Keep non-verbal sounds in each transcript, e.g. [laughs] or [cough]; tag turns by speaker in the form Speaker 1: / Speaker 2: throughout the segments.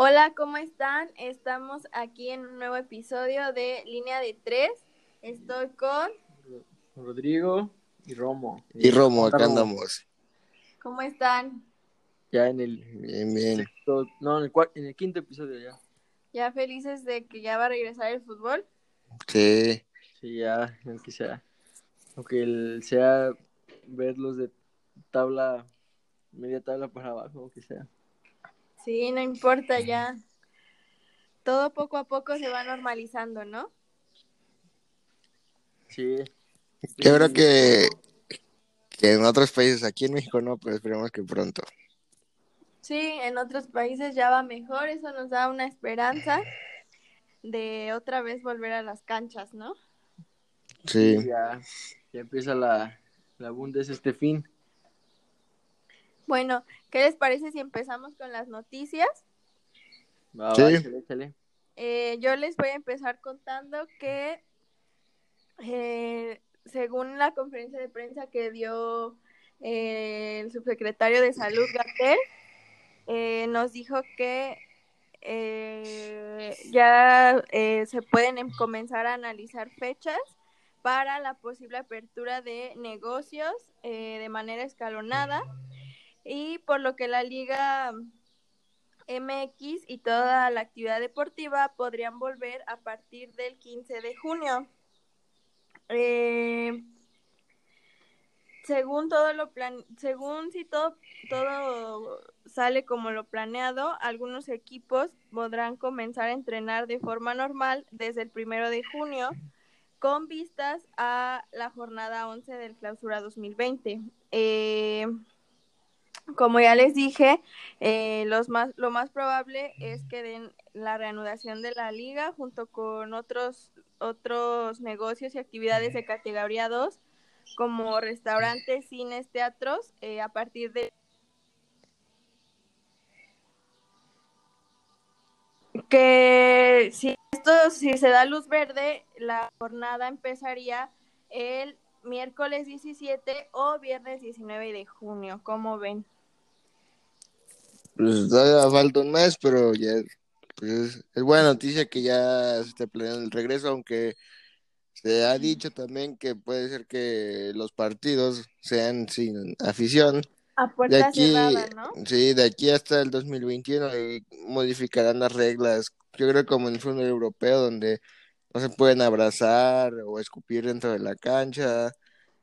Speaker 1: Hola, ¿cómo están? Estamos aquí en un nuevo episodio de Línea de Tres. Estoy con...
Speaker 2: Rodrigo y Romo.
Speaker 3: Y Romo, acá
Speaker 2: Romo.
Speaker 3: andamos.
Speaker 1: ¿Cómo están?
Speaker 2: Ya en el,
Speaker 3: Bien, bien.
Speaker 2: sexto- no, en el, en el quinto episodio ya.
Speaker 1: ¿Ya felices de que ya va a regresar el fútbol?
Speaker 3: Sí.
Speaker 2: Sí, ya, aunque sea. Aunque el, sea verlos de tabla, media tabla para abajo, aunque sea.
Speaker 1: Sí, no importa ya. Todo poco a poco se va normalizando, ¿no?
Speaker 2: Sí.
Speaker 3: Yo creo que, que en otros países, aquí en México no, pero esperemos que pronto.
Speaker 1: Sí, en otros países ya va mejor, eso nos da una esperanza de otra vez volver a las canchas, ¿no?
Speaker 3: Sí.
Speaker 2: Ya, ya empieza la, la Bundes este fin.
Speaker 1: Bueno, ¿qué les parece si empezamos con las noticias?
Speaker 2: Va,
Speaker 3: Sí.
Speaker 2: va, échale, échale.
Speaker 1: Eh, yo les voy a empezar contando que eh, según la conferencia de prensa que dio eh, el subsecretario de Salud, Gatel, eh, nos dijo que eh, ya eh, se pueden em- comenzar a analizar fechas para la posible apertura de negocios eh, de manera escalonada y por lo que la liga MX y toda la actividad deportiva podrían volver a partir del 15 de junio. Eh, según todo lo plan, según si todo todo sale como lo planeado, algunos equipos podrán comenzar a entrenar de forma normal desde el primero de junio con vistas a la jornada 11 del clausura 2020. Eh, como ya les dije, eh, los más, lo más probable es que den la reanudación de la liga junto con otros, otros negocios y actividades de categoría 2, como restaurantes, cines, teatros, eh, a partir de que si esto si se da luz verde, la jornada empezaría el miércoles 17 o viernes 19 de junio, ¿cómo ven?
Speaker 3: Pues todavía falta un mes, pero ya pues, es, buena noticia que ya se esté planeando el regreso, aunque se ha dicho también que puede ser que los partidos sean sin afición.
Speaker 1: A
Speaker 3: De
Speaker 1: puerta
Speaker 3: aquí,
Speaker 1: cerrada, ¿no?
Speaker 3: sí, de aquí hasta el 2021 y modificarán las reglas. Yo creo como en el fútbol europeo, donde no se pueden abrazar o escupir dentro de la cancha,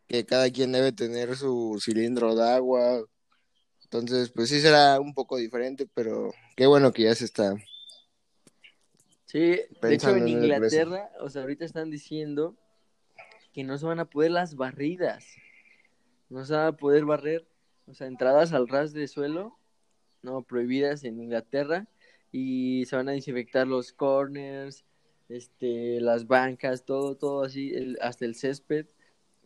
Speaker 3: que cada quien debe tener su cilindro de agua. Entonces, pues sí será un poco diferente, pero qué bueno que ya se está.
Speaker 2: Sí, de hecho en. Inglaterra, o sea, ahorita están diciendo que no se van a poder las barridas. No se van a poder barrer, o sea, entradas al ras de suelo, no, prohibidas en Inglaterra. Y se van a desinfectar los corners, este, las bancas, todo, todo así, el- hasta el césped,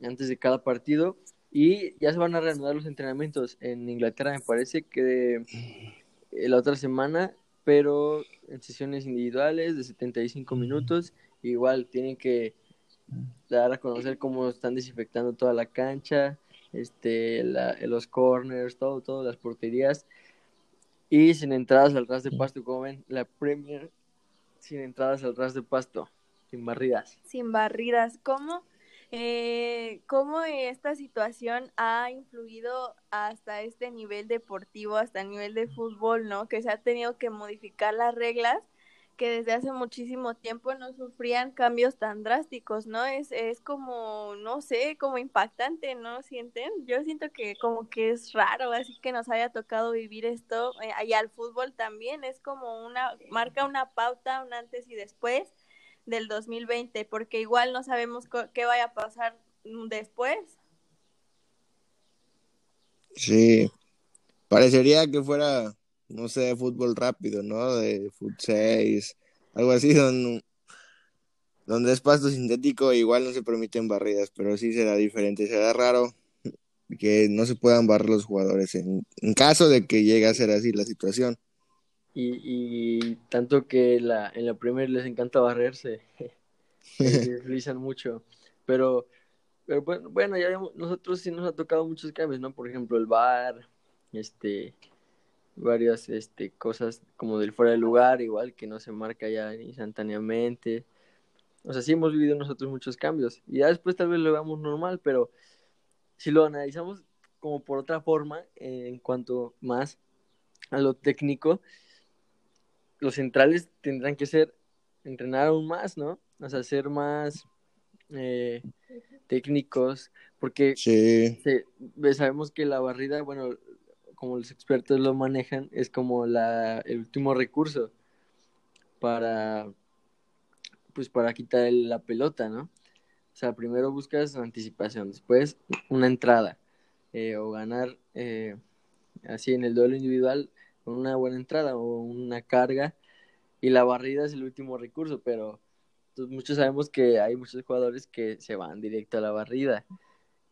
Speaker 2: antes de cada partido. Y ya se van a reanudar los entrenamientos. En Inglaterra me parece que la otra semana, pero en sesiones individuales de 75 minutos. Igual tienen que dar a conocer cómo están desinfectando toda la cancha, este, la- los corners, todo, todas las porterías. Y sin entradas al ras de pasto, como ven, la Premier sin entradas al ras de pasto, sin barridas.
Speaker 1: Sin barridas. ¿Cómo, eh, ¿Cómo esta situación ha influido hasta este nivel deportivo, hasta el nivel de fútbol, ¿no? Que se ha tenido que modificar las reglas que desde hace muchísimo tiempo no sufrían cambios tan drásticos, ¿no? Es, es como, no sé, como impactante, ¿no sienten? Yo siento que como que es raro, así que nos haya tocado vivir esto, eh, y al fútbol también, es como una, marca una pauta, un antes y después del 2020, porque igual no sabemos qué vaya a pasar mm, después.
Speaker 3: Sí, parecería que fuera, no sé, fútbol rápido, ¿no? De fut 6, algo así, donde, donde es pasto sintético, igual no se permiten barridas, pero sí será diferente, será raro que no se puedan barrer los jugadores en, en caso de que llegue a ser así la situación.
Speaker 2: Y, y tanto que la, en la Premier les encanta barrerse, [laughs] se deslizan mucho. Pero, pero bueno, bueno, ya nosotros sí nos ha tocado muchos cambios, ¿no? Por ejemplo, el VAR, este, varias este, cosas como del fuera de lugar, igual que no se marca ya instantáneamente. O sea, sí hemos vivido nosotros muchos cambios y ya después tal vez lo veamos normal, pero si lo analizamos como por otra forma, en cuanto más a lo técnico, los centrales tendrán que ser, entrenar aún más, ¿no? O sea, ser más eh, técnicos, porque sabemos que la barrida, bueno, como los expertos lo manejan, es como la, el último recurso para, pues para quitar la pelota, ¿no? O sea, primero buscas anticipación, después una entrada eh, o ganar eh, así en el duelo individual una buena entrada o una carga y la barrida es el último recurso, pero pues, muchos sabemos que hay muchos jugadores que se van directo a la barrida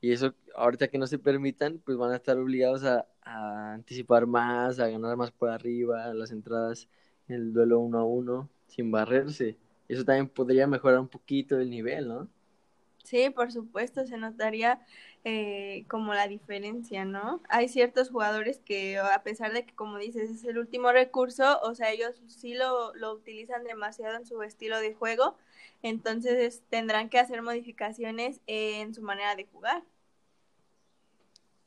Speaker 2: y eso ahorita que no se permitan pues van a estar obligados a, a anticipar más, a ganar más por arriba, las entradas en el duelo uno a uno sin barrerse. Eso también podría mejorar un poquito el nivel, ¿no?
Speaker 1: Sí, por supuesto, se notaría eh, como la diferencia, ¿no? Hay ciertos jugadores que a pesar de que, como dices, es el último recurso, o sea, ellos sí lo, lo utilizan demasiado en su estilo de juego, entonces tendrán que hacer modificaciones en su manera de jugar.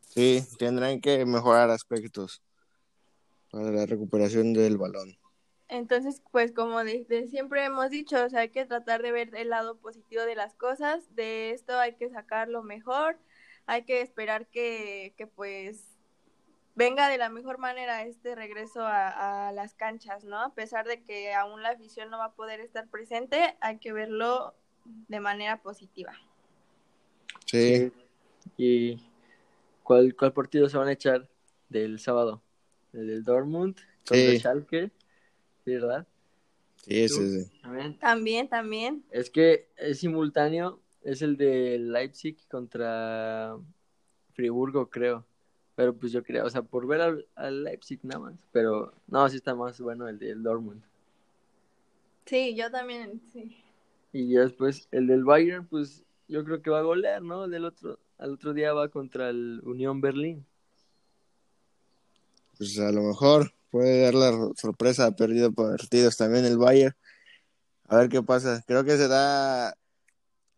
Speaker 3: Sí, tendrán que mejorar aspectos para la recuperación del balón.
Speaker 1: Entonces, pues como siempre hemos dicho, o sea, hay que tratar de ver el lado positivo de las cosas, de esto hay que sacar lo mejor, hay que esperar que, que pues venga de la mejor manera este regreso a, a, las canchas, ¿no? A pesar de que aún la afición no va a poder estar presente, hay que verlo de manera positiva.
Speaker 2: Sí. ¿Y cuál, cuál partido se van a echar del sábado? ¿El del Dortmund contra Schalke? ¿Verdad?
Speaker 3: Sí, sí,
Speaker 1: sí. También, también.
Speaker 2: Es que es simultáneo, es el de Leipzig contra Friburgo, creo. Pero pues yo creo, o sea, por ver al, Leipzig nada más. Pero no, sí está más bueno el del Dortmund.
Speaker 1: Sí, yo también, sí.
Speaker 2: Y después el del Bayern, pues yo creo que va a golear, ¿no? Del otro, al otro día va contra el Unión Berlín.
Speaker 3: Pues a lo mejor puede dar la sorpresa, ha perdido partidos también el Bayern. A ver qué pasa. Creo que será,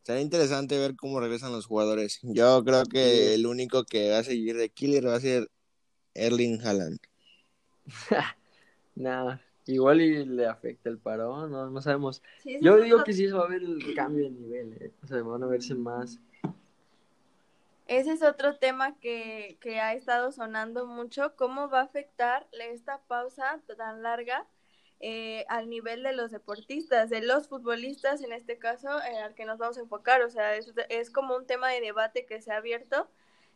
Speaker 3: será interesante ver cómo regresan los jugadores. Yo creo que el único que va a seguir de killer va a ser Erling Haaland. [laughs]
Speaker 2: Nada, igual y le afecta el parón, no, no sabemos. Yo digo que sí va a haber el cambio de nivel, eh. o sea, van a verse más
Speaker 1: ese es otro tema que, que ha estado sonando mucho, cómo va a afectar esta pausa tan larga eh, al nivel de los deportistas, de los futbolistas en este caso, eh, al que nos vamos a enfocar. O sea, es, es, como un tema de debate que se ha abierto,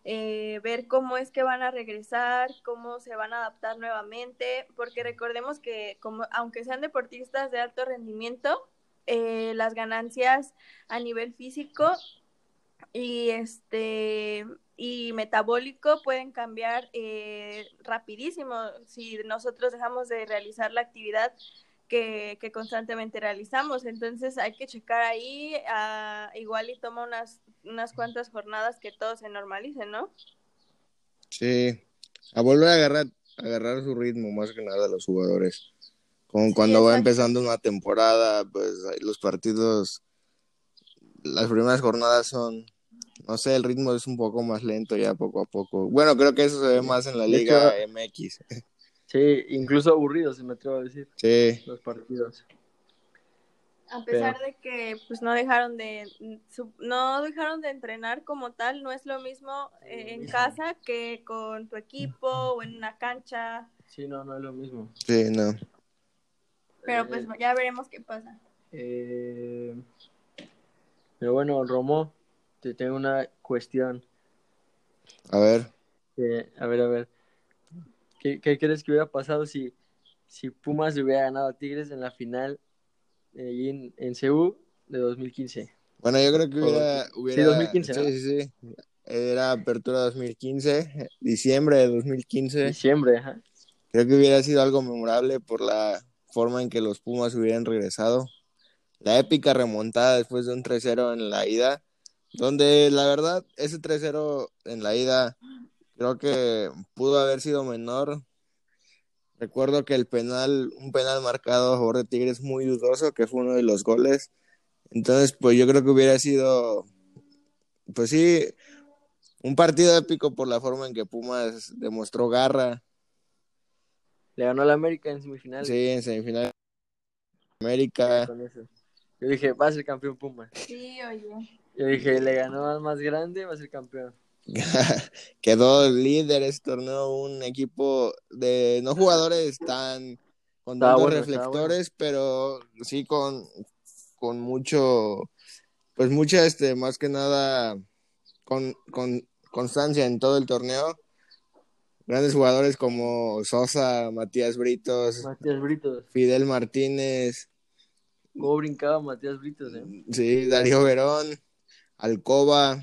Speaker 1: eh, ver cómo es que van a regresar, cómo se van a adaptar nuevamente, porque recordemos que como, aunque sean deportistas de alto rendimiento, las ganancias a nivel físico y este y metabólico pueden cambiar eh, rapidísimo si nosotros dejamos de realizar la actividad que, que constantemente realizamos. Entonces hay que checar ahí, a, ah, igual y toma unas, unas cuantas jornadas que todo se normalice, ¿no?
Speaker 3: Sí, a volver a agarrar, agarrar su ritmo más que nada los jugadores. Como cuando va empezando una temporada, pues los partidos, las primeras jornadas son no sé, el ritmo es un poco más lento ya poco a poco. Bueno, creo que eso se ve más en la Liga MX.
Speaker 2: Sí, incluso aburridos, se me atrevo a decir.
Speaker 3: Sí.
Speaker 2: Los partidos.
Speaker 1: A pesar de que pues no dejaron de no dejaron de entrenar como tal, no es lo mismo eh, en casa que con tu equipo o en una cancha.
Speaker 2: Sí, no, no es lo mismo.
Speaker 3: Sí, no.
Speaker 1: Pero pues ya veremos qué pasa.
Speaker 2: Eh... Pero bueno, Romo, te tengo una cuestión.
Speaker 3: A ver.
Speaker 2: a ver, a ver. ¿Qué, crees que hubiera pasado si, si Pumas le hubiera ganado a Tigres en la final eh, en, en CU de 2015?
Speaker 3: Bueno, yo creo que hubiera... hubiera sí, 2015, Sí, sí, sí. Era apertura 2015, diciembre de 2015.
Speaker 2: Diciembre, ajá.
Speaker 3: Creo que hubiera sido algo memorable por la forma en que los Pumas hubieran regresado. La épica remontada después de un 3-0 en la ida donde la verdad, ese 3-0 en la ida creo que pudo haber sido menor Recuerdo que el penal, un penal marcado a favor de Tigres muy dudoso, que fue uno de los goles. Entonces, pues yo creo que hubiera sido, pues sí, un partido épico por la forma en que Pumas demostró garra.
Speaker 2: Le ganó al América en semifinal.
Speaker 3: Sí, en semifinal. América.
Speaker 2: Con eso. Yo dije, va a ser campeón Pumas.
Speaker 1: Sí, oye.
Speaker 2: Yo dije, le ganó al más grande, va a ser campeón. [laughs]
Speaker 3: Quedó líder ese torneo, un equipo de no jugadores tan con tantos
Speaker 2: bueno,
Speaker 3: reflectores, pero sí con, con mucho, pues mucha, este, más que nada, con, con constancia en todo el torneo. Grandes jugadores como Sosa, Matías Britos,
Speaker 2: Matías Britos.
Speaker 3: Fidel Martínez,
Speaker 2: ¿Cómo brincaba Matías Britos, eh?
Speaker 3: sí, Darío Verón, Alcoba,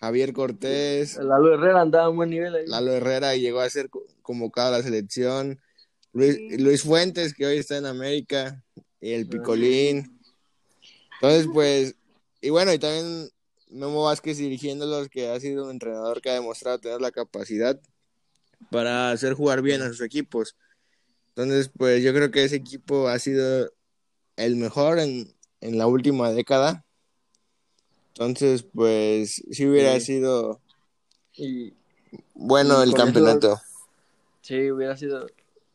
Speaker 3: Javier Cortés.
Speaker 2: Lalo Herrera andaba a un buen nivel ahí.
Speaker 3: Lalo Herrera llegó a ser co- convocado a la selección. Luis. Luis Fuentes, que hoy está en América, y el Picolín. Entonces, pues, y bueno, y también Memo Vázquez dirigiéndolos, que ha sido un entrenador que ha demostrado tener la capacidad para hacer jugar bien a sus equipos. Entonces, pues yo creo que ese equipo ha sido el mejor en, en la última década. Entonces, pues sí hubiera
Speaker 2: Sí.
Speaker 3: sido
Speaker 2: Y
Speaker 3: bueno
Speaker 2: Y
Speaker 3: el
Speaker 2: eso-
Speaker 3: campeonato.
Speaker 2: sí, hubiera sido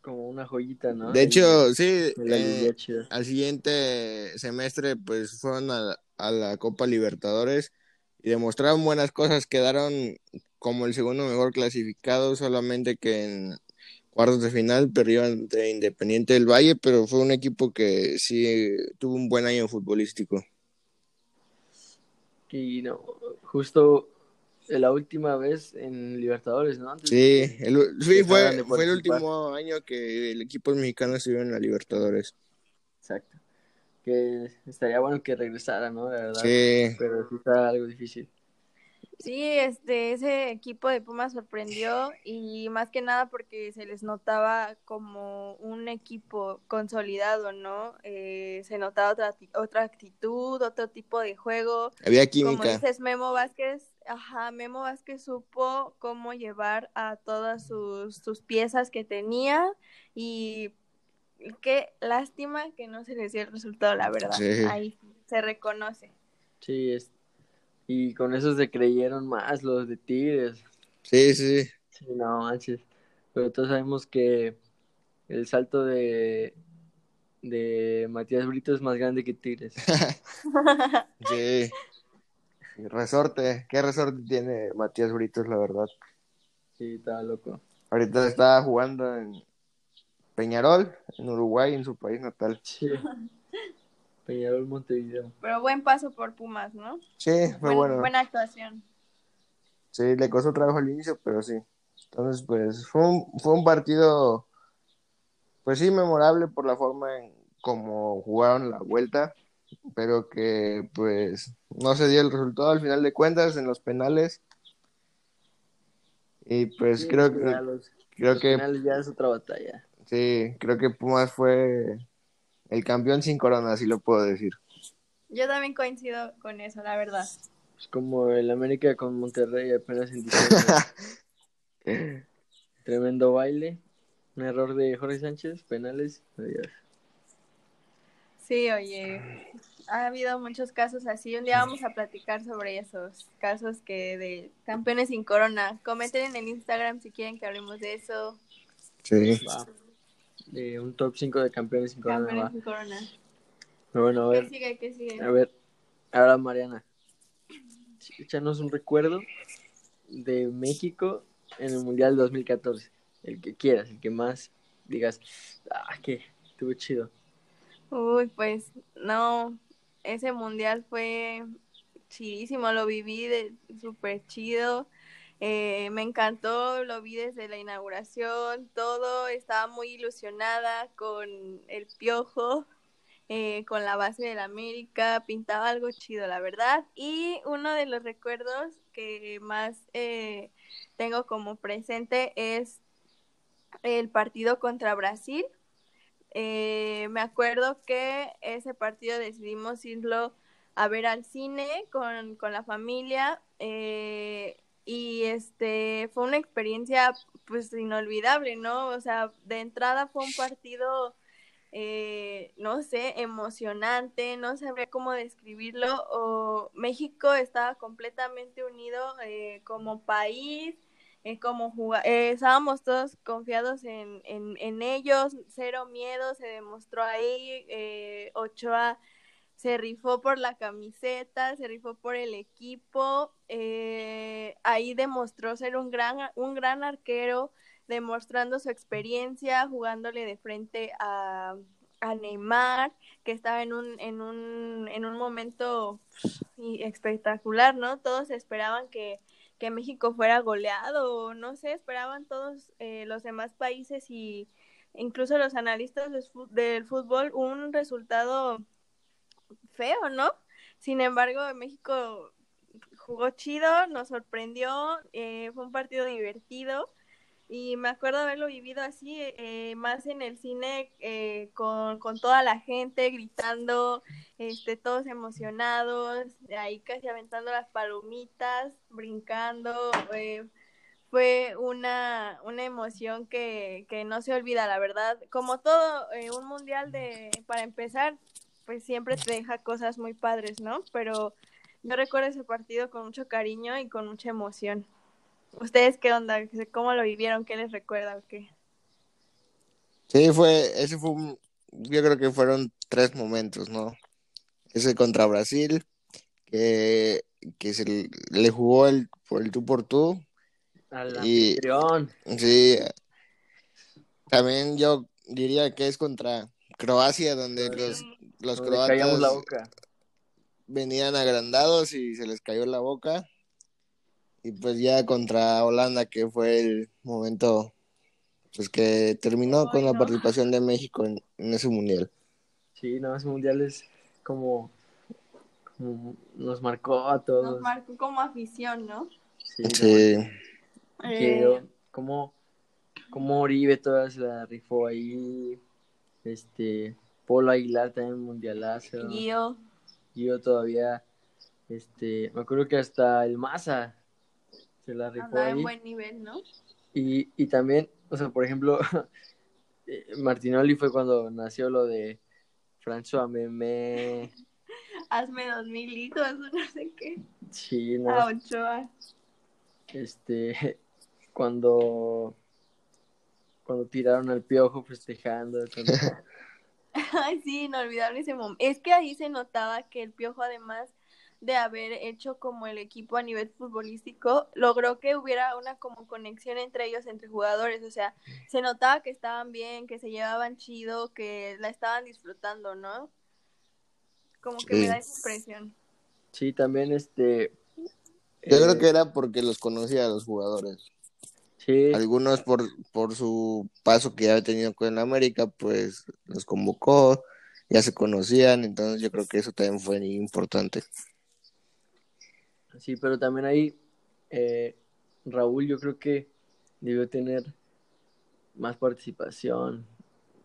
Speaker 2: como una joyita, ¿no?
Speaker 3: De hecho, sí, eh, al siguiente semestre pues fueron a, a la Copa Libertadores y demostraron buenas cosas, quedaron como el segundo mejor clasificado, solamente que en cuartos de final perdió ante Independiente del Valle, pero fue un equipo que sí tuvo un buen año futbolístico.
Speaker 2: Y no, justo la última vez en Libertadores, ¿no? Antes
Speaker 3: Sí, el, fue, fue el último año que el equipo mexicano estuvo en la Libertadores.
Speaker 2: Exacto. Que estaría bueno que regresara, ¿no? La verdad.
Speaker 3: Sí,
Speaker 2: Pero sí está algo difícil.
Speaker 1: Sí, este, ese equipo de Pumas sorprendió y más que nada porque se les notaba como un equipo consolidado, ¿no? Eh, se notaba otra, otra actitud, otro tipo de juego.
Speaker 3: había
Speaker 1: Como
Speaker 3: química.
Speaker 1: dices, Memo Vázquez, ajá, Memo Vázquez supo cómo llevar a todas sus, sus piezas que tenía y qué lástima que no se les dio el resultado, la verdad.
Speaker 3: Sí.
Speaker 1: Ahí se reconoce.
Speaker 2: Sí, es... y con eso se creyeron más los de Tigres.
Speaker 3: Sí, sí.
Speaker 2: Sí, no manches. Pero todos sabemos que el salto de, de Matías Brito es más grande que Tigres. [laughs]
Speaker 3: Sí. Resorte, ¿qué resorte tiene Matías Britos, la verdad?
Speaker 2: Sí, estaba loco.
Speaker 3: Ahorita está jugando en Peñarol, en Uruguay, en su país natal.
Speaker 2: Sí. Peñarol Montevideo.
Speaker 1: Pero buen paso por Pumas, ¿no?
Speaker 3: Sí, fue
Speaker 1: Buen-
Speaker 3: bueno.
Speaker 1: Buena actuación.
Speaker 3: Sí, le costó trabajo al inicio, pero sí. Entonces, pues, fue un, fue un partido, pues sí, memorable por la forma en cómo jugaron la vuelta, pero que, pues, no se dio el resultado al final de cuentas en los penales. Y pues
Speaker 2: Sí,
Speaker 3: creo
Speaker 2: ya
Speaker 3: que,
Speaker 2: los,
Speaker 3: creo
Speaker 2: los
Speaker 3: que
Speaker 2: finales ya es otra batalla.
Speaker 3: Sí, creo que Pumas fue el campeón sin corona, así lo puedo decir.
Speaker 1: Yo también coincido con eso, la verdad.
Speaker 2: Es como el América con Monterrey apenas en [laughs] diciembre. Tremendo baile. Un error de Jorge Sánchez, penales. Adiós.
Speaker 1: Sí, oye, ha habido muchos casos así. Un día vamos a platicar sobre esos casos que de campeones sin corona. Comenten en el Instagram si quieren que hablemos de eso.
Speaker 3: Sí.
Speaker 2: Va. Eh, un top 5 de campeones sin corona.
Speaker 1: Campeones sin corona.
Speaker 2: Pero bueno, a
Speaker 1: ¿Qué
Speaker 2: ver.
Speaker 1: sigue? ¿Qué sigue?
Speaker 2: A ver. Ahora, Mariana. Échanos un recuerdo de México en el Mundial 2014. El que quieras, el que más digas. Ah, que estuvo chido.
Speaker 1: Uy, pues no, ese mundial fue chidísimo, lo viví de súper chido, eh, me encantó, lo vi desde la inauguración, todo, estaba muy ilusionada con el piojo, eh, con la base del América, pintaba algo chido, la verdad, y uno de los recuerdos que más eh, tengo como presente es el partido contra Brasil. Eh, me acuerdo que ese partido decidimos irlo a ver al cine con, con la familia. Y este fue una experiencia pues inolvidable, ¿no? O sea, de entrada fue un partido eh, no sé, emocionante, no sabría cómo describirlo, o México estaba completamente unido eh, como país, eh, como eh, estábamos todos confiados en, en, en, ellos, cero miedo, se demostró ahí, eh, Ochoa se rifó por la camiseta, se rifó por el equipo, eh, ahí demostró ser un gran, un gran arquero, demostrando su experiencia, jugándole de frente a, a Neymar, que estaba en un, en un, en un momento espectacular, ¿no? Todos esperaban que, que México fuera goleado, no sé, esperaban todos eh, los demás países y incluso los analistas del fútbol un resultado feo, ¿no? Sin embargo, México jugó chido, nos sorprendió, eh, fue un partido divertido y me acuerdo haberlo vivido así, eh, más en el cine, eh, con, con, toda la gente gritando, este, todos emocionados, ahí casi aventando las palomitas, brincando. Fue una, una emoción que, que, no se olvida, la verdad. Como todo, un mundial de, para empezar, pues siempre te deja cosas muy padres, ¿no? Pero yo recuerdo ese partido con mucho cariño y con mucha emoción. ¿Ustedes qué onda? ¿Cómo lo vivieron? ¿Qué les recuerda o qué?
Speaker 3: Sí, fue, ese fue un, yo creo que fueron tres momentos, ¿no? Ese contra Brasil, que, que se le, le jugó el, por el tú por tú.
Speaker 2: Al
Speaker 3: Y-
Speaker 2: anfitrión.
Speaker 3: Sí, también yo diría que es contra Croacia, donde los, los
Speaker 2: la
Speaker 3: croatas
Speaker 2: boca.
Speaker 3: venían agrandados y se les cayó la boca. Y pues ya contra Holanda, que fue el momento pues que terminó con la participación de México en, en ese mundial.
Speaker 2: Sí, no, ese mundial es como, como nos marcó a todos.
Speaker 1: Nos marcó como afición, ¿no?
Speaker 2: Sí,
Speaker 3: Sí,
Speaker 1: Eh,
Speaker 2: como, como Oribe toda se la rifó ahí. Este, Polo Aguilar también mundialazo.
Speaker 1: Gio,
Speaker 2: Yo todavía, este, me acuerdo que hasta el Maza se la rifó
Speaker 1: andaba en
Speaker 2: ahí.
Speaker 1: buen nivel, ¿no?
Speaker 2: Y, y también, o sea, por ejemplo, [laughs] eh, Martinoli fue cuando nació lo de François Memé, [laughs]
Speaker 1: Hazme dos mil litros, no sé qué.
Speaker 2: sí, ¿no?
Speaker 1: A Ochoa.
Speaker 2: este, [laughs] cuando, cuando tiraron al piojo festejando, cuando-
Speaker 1: Ay, sí, inolvidable ese momento. Es que ahí se notaba que el Piojo, además de haber hecho como el equipo a nivel futbolístico, logró que hubiera una como conexión entre ellos, entre jugadores. O sea, se notaba que estaban bien, que se llevaban chido, que la estaban disfrutando, ¿no? Como que
Speaker 3: Sí.
Speaker 1: me da esa impresión.
Speaker 2: sí, también, este,
Speaker 3: yo creo
Speaker 2: eh,
Speaker 3: que era porque los conocía a los jugadores.
Speaker 2: Sí,
Speaker 3: Algunos por, por su paso que ya había tenido con América, pues los convocó, ya se conocían, entonces yo creo que eso también fue importante.
Speaker 2: Sí, pero también ahí eh, Raúl yo creo que debió tener más participación.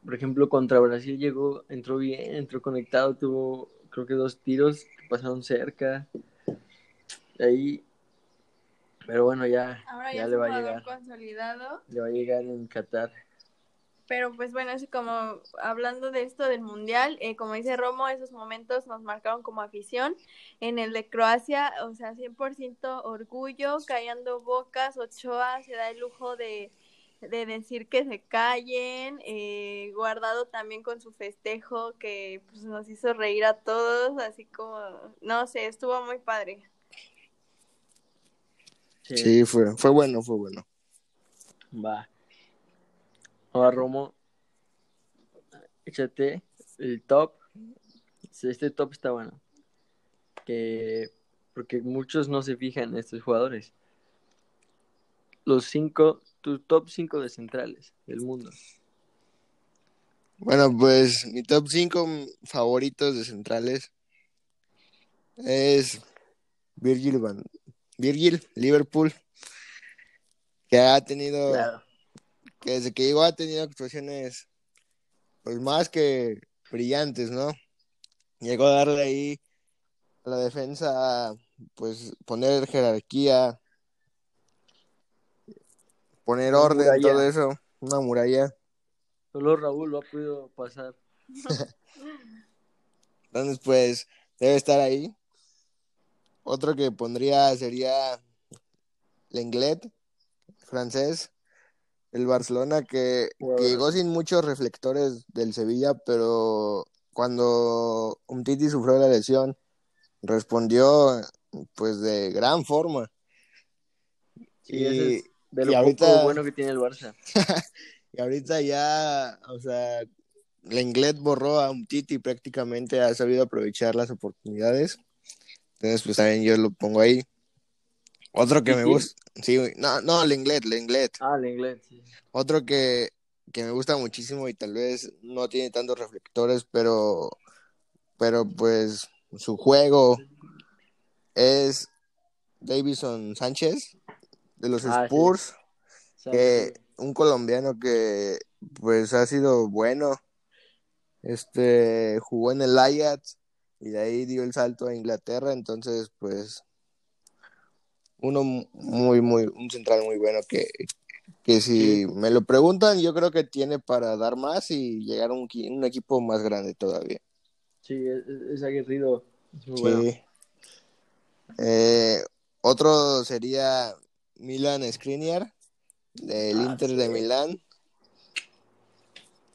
Speaker 2: Por ejemplo, contra Brasil llegó, entró bien, entró conectado, tuvo creo que dos tiros que pasaron cerca. Ahí, pero bueno, ya,
Speaker 1: Ahora ya,
Speaker 2: ya le va a llegar,
Speaker 1: consolidado.
Speaker 2: le va a llegar en Qatar.
Speaker 1: Pero pues bueno, es como hablando de esto del mundial, eh, como dice Romo, esos momentos nos marcaron como afición. En el de Croacia, o sea, 100% orgullo, callando bocas, Ochoa se da el lujo de, de decir que se callen, eh, guardado también con su festejo que pues, nos hizo reír a todos, así como, no sé, estuvo muy padre.
Speaker 2: Sí,
Speaker 3: Sí, fue, fue bueno, fue bueno.
Speaker 2: va. Ahora Romo, échate el top. Este top está bueno. Que porque muchos no se fijan en estos jugadores. Los cinco, tu top 5 de centrales del mundo.
Speaker 3: Bueno, pues mi top 5 favoritos de centrales es Virgil Van Virgil, Liverpool, que ha tenido,
Speaker 2: Claro.
Speaker 3: que desde que llegó ha tenido actuaciones pues más que brillantes, ¿no? Llegó a darle ahí a la defensa, pues poner jerarquía, poner
Speaker 2: Una
Speaker 3: orden,
Speaker 2: muralla.
Speaker 3: todo eso, una muralla.
Speaker 2: Solo Raúl lo ha podido pasar. [laughs]
Speaker 3: Entonces, pues, debe estar ahí. Otro que pondría sería Lenglet, francés, el Barcelona, que, llegó sin muchos reflectores del Sevilla, pero cuando Umtiti sufrió la lesión, respondió pues de gran forma.
Speaker 2: Sí,
Speaker 3: Y-
Speaker 2: ese es de
Speaker 3: y
Speaker 2: lo
Speaker 3: ahorita-
Speaker 2: poco bueno que tiene el Barça. [laughs]
Speaker 3: Y ahorita ya, o sea, Lenglet borró a Umtiti prácticamente, ha sabido aprovechar las oportunidades. Entonces, pues también yo lo pongo ahí. Otro que me gusta, sí, no, no, Lenglet, Lenglet.
Speaker 2: Ah, el inglés. sí.
Speaker 3: Otro que, que me gusta muchísimo y tal vez no tiene tantos reflectores, pero, pero pues su juego es Davison Sánchez de los
Speaker 2: Ah.
Speaker 3: Spurs que un colombiano que pues ha sido bueno este jugó en el Ajax y de ahí dio el salto a Inglaterra entonces pues uno muy muy un central muy bueno que que si me lo preguntan yo creo que tiene para dar más y llegar a un, qui- un equipo más grande todavía
Speaker 2: Sí, es, aguerrido. Es muy
Speaker 3: Sí.
Speaker 2: bueno.
Speaker 3: Eh, otro sería Milan Skriniar del
Speaker 2: Ah,
Speaker 3: Inter
Speaker 2: sí.
Speaker 3: de Milán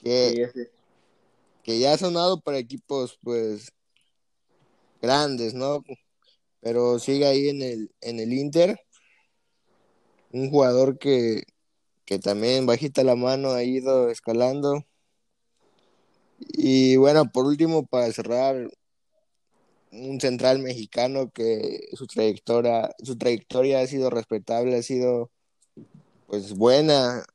Speaker 3: que
Speaker 2: Sí,
Speaker 3: que ya ha sonado para equipos pues grandes, ¿no? Pero sigue ahí en el, en el Inter. Un jugador que, que también bajita la mano ha ido escalando. Y bueno, por último, para cerrar, un central mexicano que su trayectoria, su trayectoria ha sido respetable, ha sido pues buena,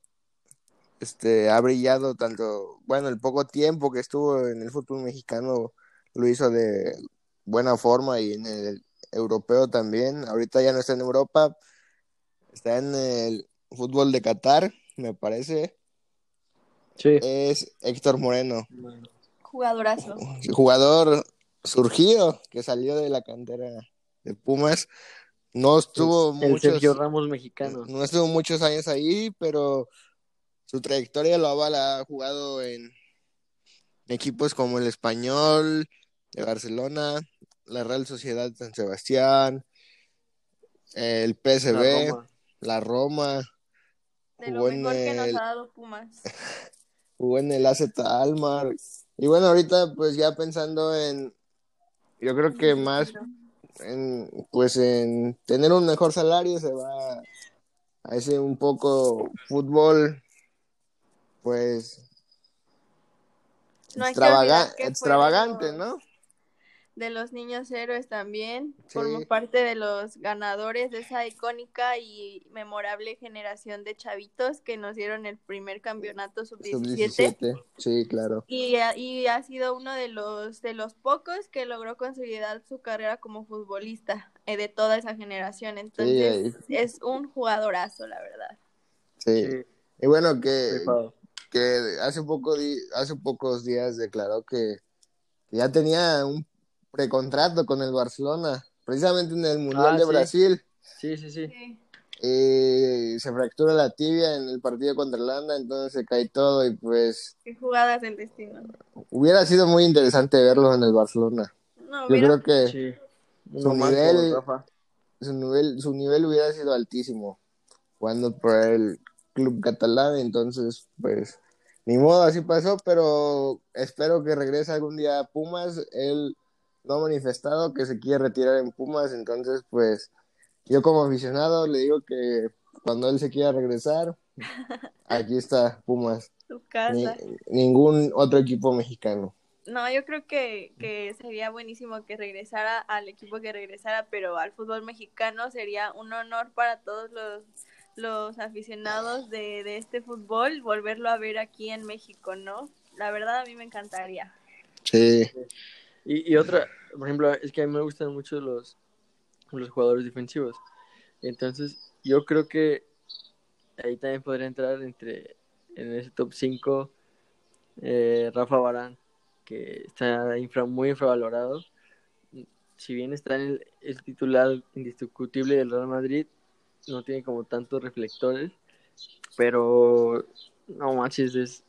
Speaker 3: este, ha brillado tanto, bueno, el poco tiempo que estuvo en el fútbol mexicano lo hizo de buena forma y en el europeo también. Ahorita ya no está en Europa, está en el fútbol de Qatar, me parece.
Speaker 2: Sí.
Speaker 3: Es Héctor Moreno,
Speaker 1: Jugadorazo.
Speaker 3: jugador surgido que salió de la cantera de Pumas. No estuvo
Speaker 2: el
Speaker 3: muchos,
Speaker 2: Sergio Ramos mexicano.
Speaker 3: no estuvo muchos años ahí, pero su trayectoria lo avala. Ha jugado en equipos como el Español de Barcelona, la Real Sociedad San Sebastián, el
Speaker 2: La
Speaker 3: PSV,
Speaker 2: Roma.
Speaker 3: la Roma,
Speaker 1: De lo mejor que nos
Speaker 3: el-
Speaker 1: ha dado Pumas. [laughs]
Speaker 3: jugó en el AZ Almar. Y bueno, ahorita pues ya pensando en, yo creo que más en, pues en tener un mejor salario se va a ese un poco fútbol pues
Speaker 1: No
Speaker 3: extravagante,
Speaker 1: los-
Speaker 3: ¿no?
Speaker 1: De los niños héroes también.
Speaker 3: Sí.
Speaker 1: Formó parte de los ganadores de esa icónica y memorable generación de chavitos que nos dieron el primer campeonato sub-17.
Speaker 3: Sub-17, sí, claro.
Speaker 1: Y, ha- y ha sido uno de los de los pocos que logró consolidar su carrera como futbolista eh, de toda esa generación. Entonces es un jugadorazo, la verdad.
Speaker 3: Sí.
Speaker 2: Sí,
Speaker 3: Y bueno, que, que hace poco di- hace pocos días declaró que ya tenía un precontrato con el Barcelona, precisamente en el Mundial
Speaker 2: Ah,
Speaker 3: de
Speaker 2: sí.
Speaker 3: Brasil.
Speaker 2: Sí, sí, sí.
Speaker 3: Y se fractura la tibia en el partido contra Holanda, entonces se cae todo y pues
Speaker 1: Qué jugadas del destino.
Speaker 3: hubiera sido muy interesante verlo en el Barcelona.
Speaker 1: No,
Speaker 3: Yo
Speaker 1: hubiera-
Speaker 3: creo que
Speaker 2: Sí.
Speaker 3: su nivel- su nivel, su nivel hubiera sido altísimo jugando por el club catalán, entonces pues ni modo, así pasó, pero espero que regrese algún día a Pumas. Él no ha manifestado que se quiere retirar en Pumas, entonces pues yo como aficionado le digo que cuando él se quiera regresar, [laughs] aquí está Pumas,
Speaker 1: su
Speaker 3: Ni-
Speaker 1: casa.
Speaker 3: ningún otro equipo mexicano.
Speaker 1: No, yo creo que, que sería buenísimo que regresara al equipo que regresara, pero al fútbol mexicano sería un honor para todos los, los aficionados de, de este fútbol volverlo a ver aquí en México, ¿no? La verdad a mí me encantaría.
Speaker 3: Sí,
Speaker 2: Y, y otra, por ejemplo, es que a mí me gustan mucho los, los jugadores defensivos. Entonces, yo creo que ahí también podría entrar entre en ese top 5 Rafa Barán, que está infra, muy infravalorado. Si bien está en el, el titular indiscutible del Real Madrid, no tiene como tantos reflectores. Pero, no manches, es,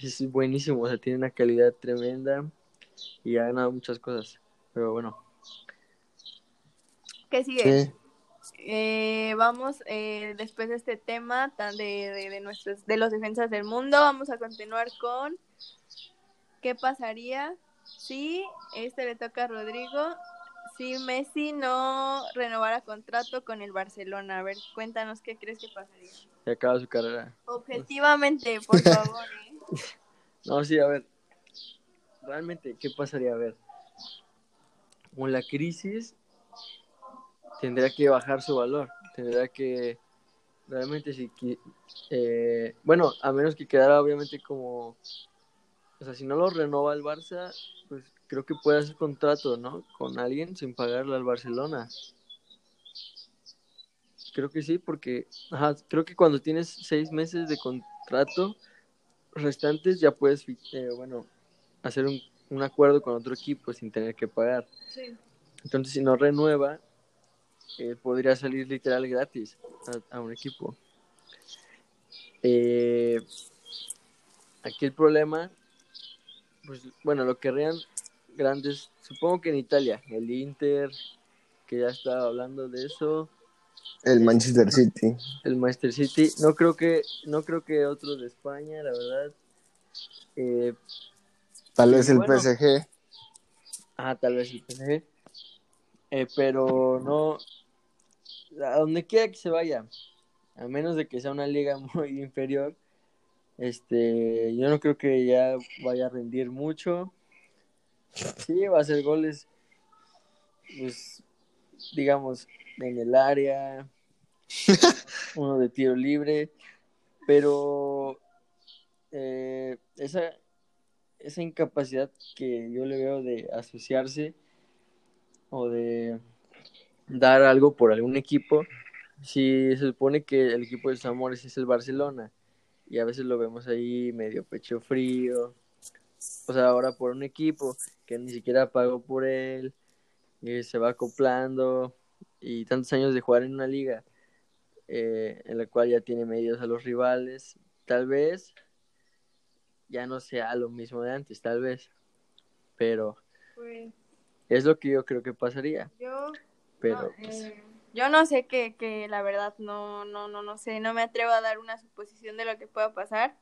Speaker 2: es buenísimo, o sea, tiene una calidad tremenda y ha ganado muchas cosas. Pero bueno,
Speaker 1: ¿Qué sigue?
Speaker 3: Sí.
Speaker 1: Eh, vamos, eh, después de este tema tan de, de, de nuestros, de los defensas del mundo, vamos a continuar con qué pasaría si este le toca a Rodrigo, si Messi no renovara contrato con el Barcelona. A ver, cuéntanos qué crees que pasaría.
Speaker 2: se acaba su carrera.
Speaker 1: Objetivamente, por favor. ¿eh? [laughs]
Speaker 2: No, sí, a ver. Realmente, ¿qué pasaría? A ver. Con la crisis, tendría que bajar su valor. Tendría que. Realmente, si. eh, bueno, a menos que quedara, obviamente, como. O sea, si no lo renova el Barça, pues creo que puede hacer contrato, ¿no? Con alguien sin pagarle al Barcelona. Creo que sí, porque. Ajá, creo que cuando tienes seis meses de contrato restantes ya puedes, eh, bueno, hacer un, un acuerdo con otro equipo sin tener que pagar.
Speaker 1: Sí.
Speaker 2: Entonces, si no renueva, eh, podría salir literal gratis a, a un equipo. Eh, aquí el problema, pues bueno, lo querrían grandes, supongo que en Italia, el Inter, que ya estaba hablando de eso,
Speaker 3: El Manchester City.
Speaker 2: el Manchester City, no creo que, no creo que otros de España, la verdad. Eh,
Speaker 3: Tal vez el
Speaker 2: Bueno.
Speaker 3: PSG.
Speaker 2: Ah, tal vez el PSG. Eh, pero no. A donde quiera que se vaya, a menos de que sea una liga [laughs] muy inferior, este, yo no creo que ya vaya a rendir mucho. Sí, va a hacer goles, pues, digamos, en el área, [laughs] uno de tiro libre, pero eh, esa, esa incapacidad que yo le veo de asociarse o de dar algo por algún equipo, si se supone que el equipo de sus amores es el Barcelona y a veces lo vemos ahí medio pecho frío, o sea, ahora por un equipo que ni siquiera pagó por él y se va acoplando y tantos años de jugar en una liga eh, en la cual ya tiene medidos a los rivales, tal vez ya no sea lo mismo de antes, tal vez, pero
Speaker 1: Pues
Speaker 2: es lo que yo creo que pasaría,
Speaker 1: yo
Speaker 2: pero
Speaker 1: No,
Speaker 2: pues,
Speaker 1: eh, yo no sé que, que la verdad no, no, no, no sé, no me atrevo a dar una suposición de lo que pueda pasar,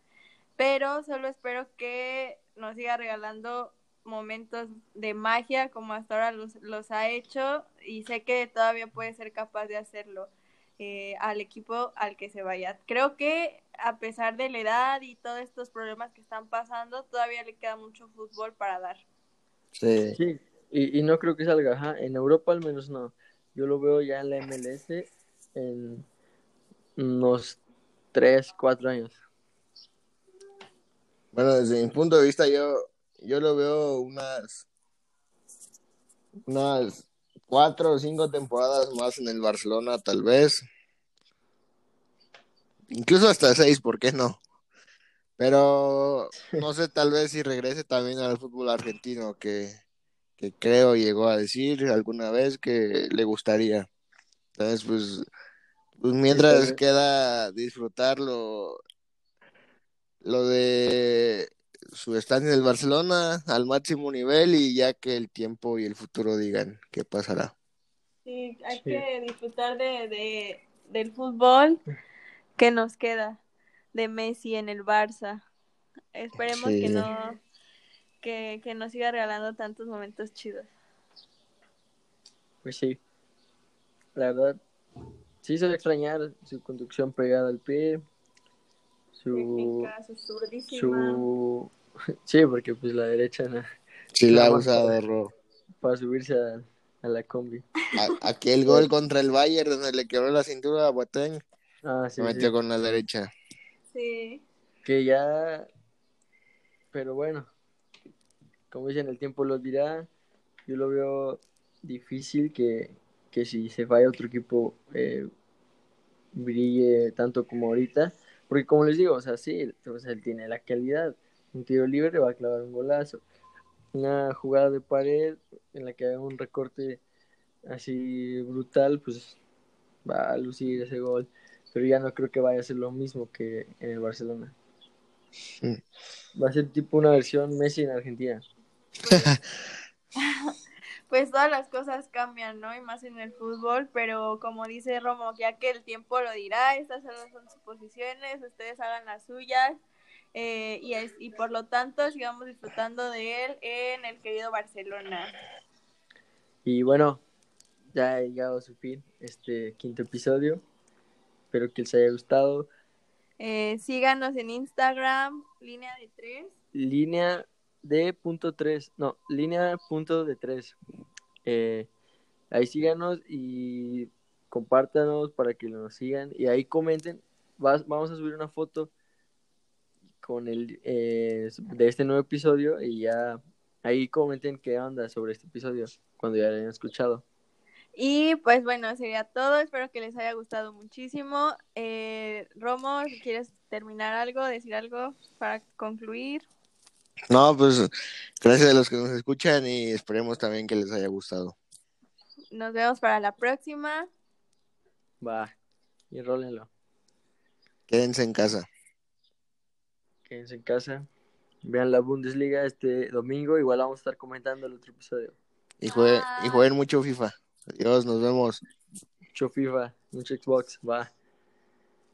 Speaker 1: pero solo espero que nos siga regalando momentos de magia como hasta ahora los, los ha hecho y sé que todavía puede ser capaz de hacerlo eh, al equipo al que se vaya. Creo que a pesar de la edad y todos estos problemas que están pasando, todavía le queda mucho fútbol para dar.
Speaker 3: Sí.
Speaker 2: sí, y, y no creo que salga, ajá, en Europa al menos no, yo lo veo ya en la MLS en unos 3, 4 años.
Speaker 3: Bueno, desde mi punto de vista, yo, yo lo veo unas, unas cuatro o cinco temporadas más en el Barcelona, tal vez. Incluso hasta seis, ¿por qué no? Pero no sé, tal vez si regrese también al fútbol argentino, que, que creo llegó a decir alguna vez que le gustaría. Entonces, pues, pues mientras
Speaker 2: vez.
Speaker 3: queda disfrutarlo lo de su estancia en el Barcelona al máximo nivel y ya que el tiempo y el futuro digan qué pasará.
Speaker 1: Sí, hay
Speaker 2: Sí.
Speaker 1: que disfrutar de, de- del fútbol que nos queda de Messi en el Barça. Esperemos que no que, que nos siga regalando tantos momentos chidos.
Speaker 2: Pues sí, la verdad, sí se va a extrañar su conducción pegada al pie, su,
Speaker 1: Técnica, su [laughs]
Speaker 2: sí, porque pues la derecha na-
Speaker 3: Sí, la
Speaker 2: Nada más
Speaker 3: usado
Speaker 2: para- subirse a, a la combi.
Speaker 3: A- Aquel gol [laughs] contra el Bayern donde le quebró la cintura a Boateng,
Speaker 2: Ah,
Speaker 3: se
Speaker 2: sí,
Speaker 3: metió
Speaker 2: sí,
Speaker 3: con la derecha.
Speaker 1: Sí.
Speaker 2: que ya, pero bueno, como dicen, el tiempo lo dirá, yo lo veo difícil que, que si se vaya otro equipo eh, brille tanto como ahorita, porque como les digo, o sea, sí, o sea, él tiene la calidad, un tiro libre va a clavar un golazo, una jugada de pared en la que haga un recorte así brutal, pues va a lucir ese gol, pero ya no creo que vaya a ser lo mismo que en el Barcelona.
Speaker 3: Mm.
Speaker 2: Va a ser tipo una versión Messi en Argentina. [laughs]
Speaker 1: Pues todas las cosas cambian, ¿no? Y más en el fútbol, pero como dice Romo, ya que el tiempo lo dirá, estas solo son suposiciones, ustedes hagan las suyas. eh, y, es- y por lo tanto sigamos disfrutando de él en el querido Barcelona.
Speaker 2: Y bueno, ya ha llegado a su fin este quinto episodio. Espero que les haya gustado.
Speaker 1: Eh, síganos en Instagram, línea de tres.
Speaker 2: Línea de punto 3, no, línea punto de 3. ahí síganos y compártanos para que nos sigan y ahí comenten. Vas- vamos a subir una foto con el eh, de este nuevo episodio y ya ahí comenten qué onda sobre este episodio cuando ya lo hayan escuchado.
Speaker 1: Y pues bueno, sería todo. Espero que les haya gustado muchísimo. Eh, Romo, quieres terminar algo, decir algo para concluir.
Speaker 3: No, pues gracias a los que nos escuchan y esperemos también que les haya gustado.
Speaker 1: Nos vemos para la próxima.
Speaker 2: Va, y rólenlo.
Speaker 3: Quédense en casa.
Speaker 2: Quédense en casa. Vean la Bundesliga este domingo. Igual vamos a estar comentando el otro episodio.
Speaker 3: Y jueguen, y jueguen mucho FIFA. Adiós, nos vemos.
Speaker 2: Mucho FIFA, mucho Xbox. Va.